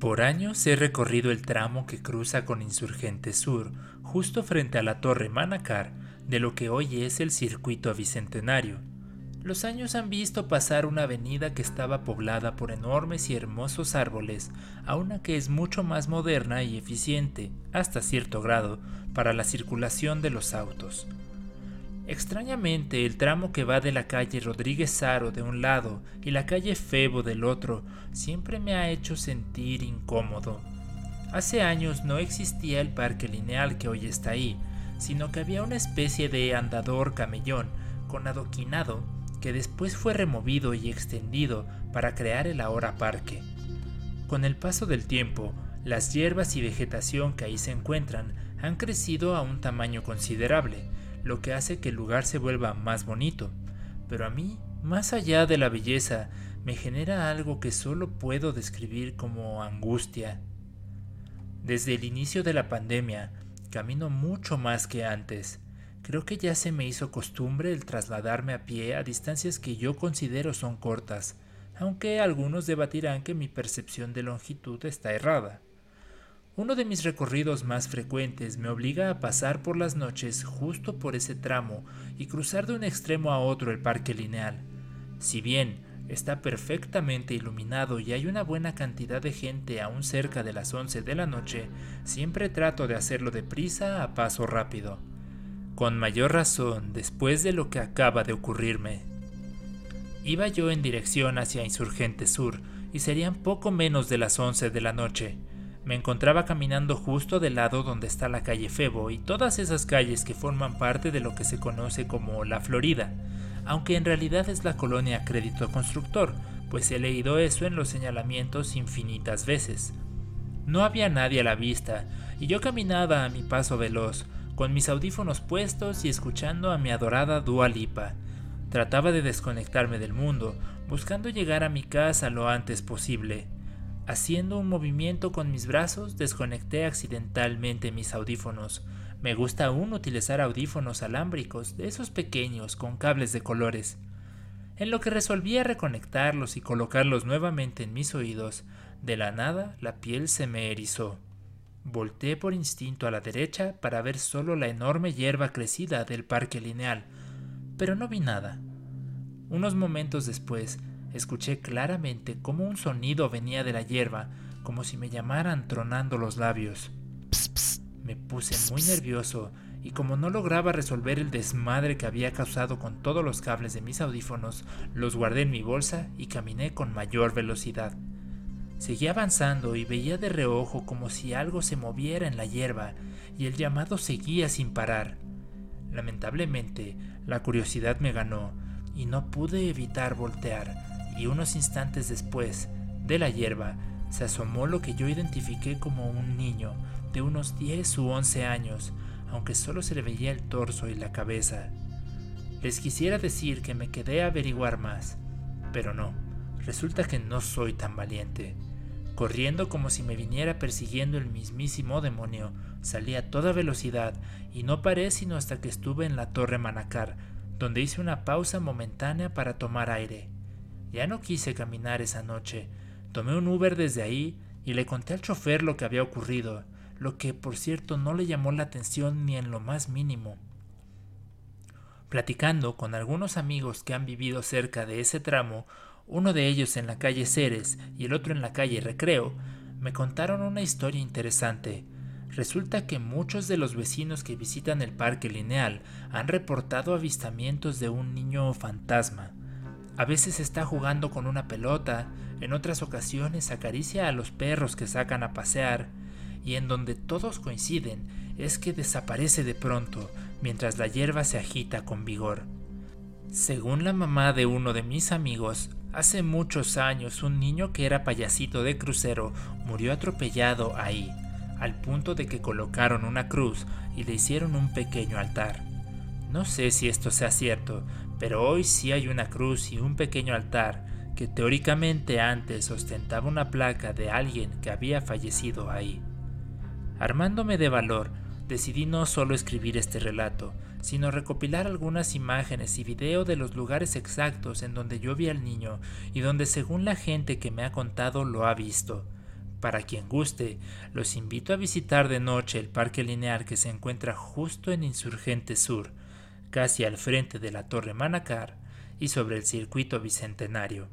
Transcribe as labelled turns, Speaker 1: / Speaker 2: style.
Speaker 1: Por años he recorrido el tramo que cruza con Insurgente Sur, justo frente a la Torre Manacar, de lo que hoy es el circuito bicentenario. Los años han visto pasar una avenida que estaba poblada por enormes y hermosos árboles a una que es mucho más moderna y eficiente, hasta cierto grado, para la circulación de los autos. Extrañamente, el tramo que va de la calle Rodríguez Saro de un lado y la calle Febo del otro siempre me ha hecho sentir incómodo. Hace años no existía el parque lineal que hoy está ahí, sino que había una especie de andador camellón con adoquinado que después fue removido y extendido para crear el ahora parque. Con el paso del tiempo, las hierbas y vegetación que ahí se encuentran han crecido a un tamaño considerable, lo que hace que el lugar se vuelva más bonito. Pero a mí, más allá de la belleza, me genera algo que solo puedo describir como angustia. Desde el inicio de la pandemia, camino mucho más que antes. Creo que ya se me hizo costumbre el trasladarme a pie a distancias que yo considero son cortas, aunque algunos debatirán que mi percepción de longitud está errada. Uno de mis recorridos más frecuentes me obliga a pasar por las noches justo por ese tramo y cruzar de un extremo a otro el parque lineal. Si bien está perfectamente iluminado y hay una buena cantidad de gente aún cerca de las 11 de la noche, siempre trato de hacerlo deprisa a paso rápido. Con mayor razón después de lo que acaba de ocurrirme. Iba yo en dirección hacia Insurgente Sur y serían poco menos de las 11 de la noche me encontraba caminando justo del lado donde está la calle Febo y todas esas calles que forman parte de lo que se conoce como la Florida, aunque en realidad es la colonia Crédito Constructor, pues he leído eso en los señalamientos infinitas veces. No había nadie a la vista, y yo caminaba a mi paso veloz, con mis audífonos puestos y escuchando a mi adorada Dua Lipa. Trataba de desconectarme del mundo, buscando llegar a mi casa lo antes posible. Haciendo un movimiento con mis brazos, desconecté accidentalmente mis audífonos. Me gusta aún utilizar audífonos alámbricos, de esos pequeños, con cables de colores. En lo que resolví reconectarlos y colocarlos nuevamente en mis oídos, de la nada la piel se me erizó. Volté por instinto a la derecha para ver solo la enorme hierba crecida del parque lineal, pero no vi nada. Unos momentos después Escuché claramente cómo un sonido venía de la hierba, como si me llamaran tronando los labios. Me puse muy nervioso y como no lograba resolver el desmadre que había causado con todos los cables de mis audífonos, los guardé en mi bolsa y caminé con mayor velocidad. Seguí avanzando y veía de reojo como si algo se moviera en la hierba y el llamado seguía sin parar. Lamentablemente, la curiosidad me ganó y no pude evitar voltear y unos instantes después, de la hierba, se asomó lo que yo identifiqué como un niño de unos 10 u 11 años, aunque solo se le veía el torso y la cabeza. Les quisiera decir que me quedé a averiguar más, pero no, resulta que no soy tan valiente. Corriendo como si me viniera persiguiendo el mismísimo demonio, salí a toda velocidad y no paré sino hasta que estuve en la torre Manacar, donde hice una pausa momentánea para tomar aire. Ya no quise caminar esa noche. Tomé un Uber desde ahí y le conté al chofer lo que había ocurrido, lo que por cierto no le llamó la atención ni en lo más mínimo. Platicando con algunos amigos que han vivido cerca de ese tramo, uno de ellos en la calle Ceres y el otro en la calle Recreo, me contaron una historia interesante. Resulta que muchos de los vecinos que visitan el parque lineal han reportado avistamientos de un niño fantasma. A veces está jugando con una pelota, en otras ocasiones acaricia a los perros que sacan a pasear, y en donde todos coinciden es que desaparece de pronto mientras la hierba se agita con vigor. Según la mamá de uno de mis amigos, hace muchos años un niño que era payasito de crucero murió atropellado ahí, al punto de que colocaron una cruz y le hicieron un pequeño altar. No sé si esto sea cierto, pero hoy sí hay una cruz y un pequeño altar que teóricamente antes ostentaba una placa de alguien que había fallecido ahí. Armándome de valor, decidí no solo escribir este relato, sino recopilar algunas imágenes y video de los lugares exactos en donde yo vi al niño y donde según la gente que me ha contado lo ha visto. Para quien guste, los invito a visitar de noche el parque lineal que se encuentra justo en Insurgente Sur, casi al frente de la Torre Manacar y sobre el circuito bicentenario.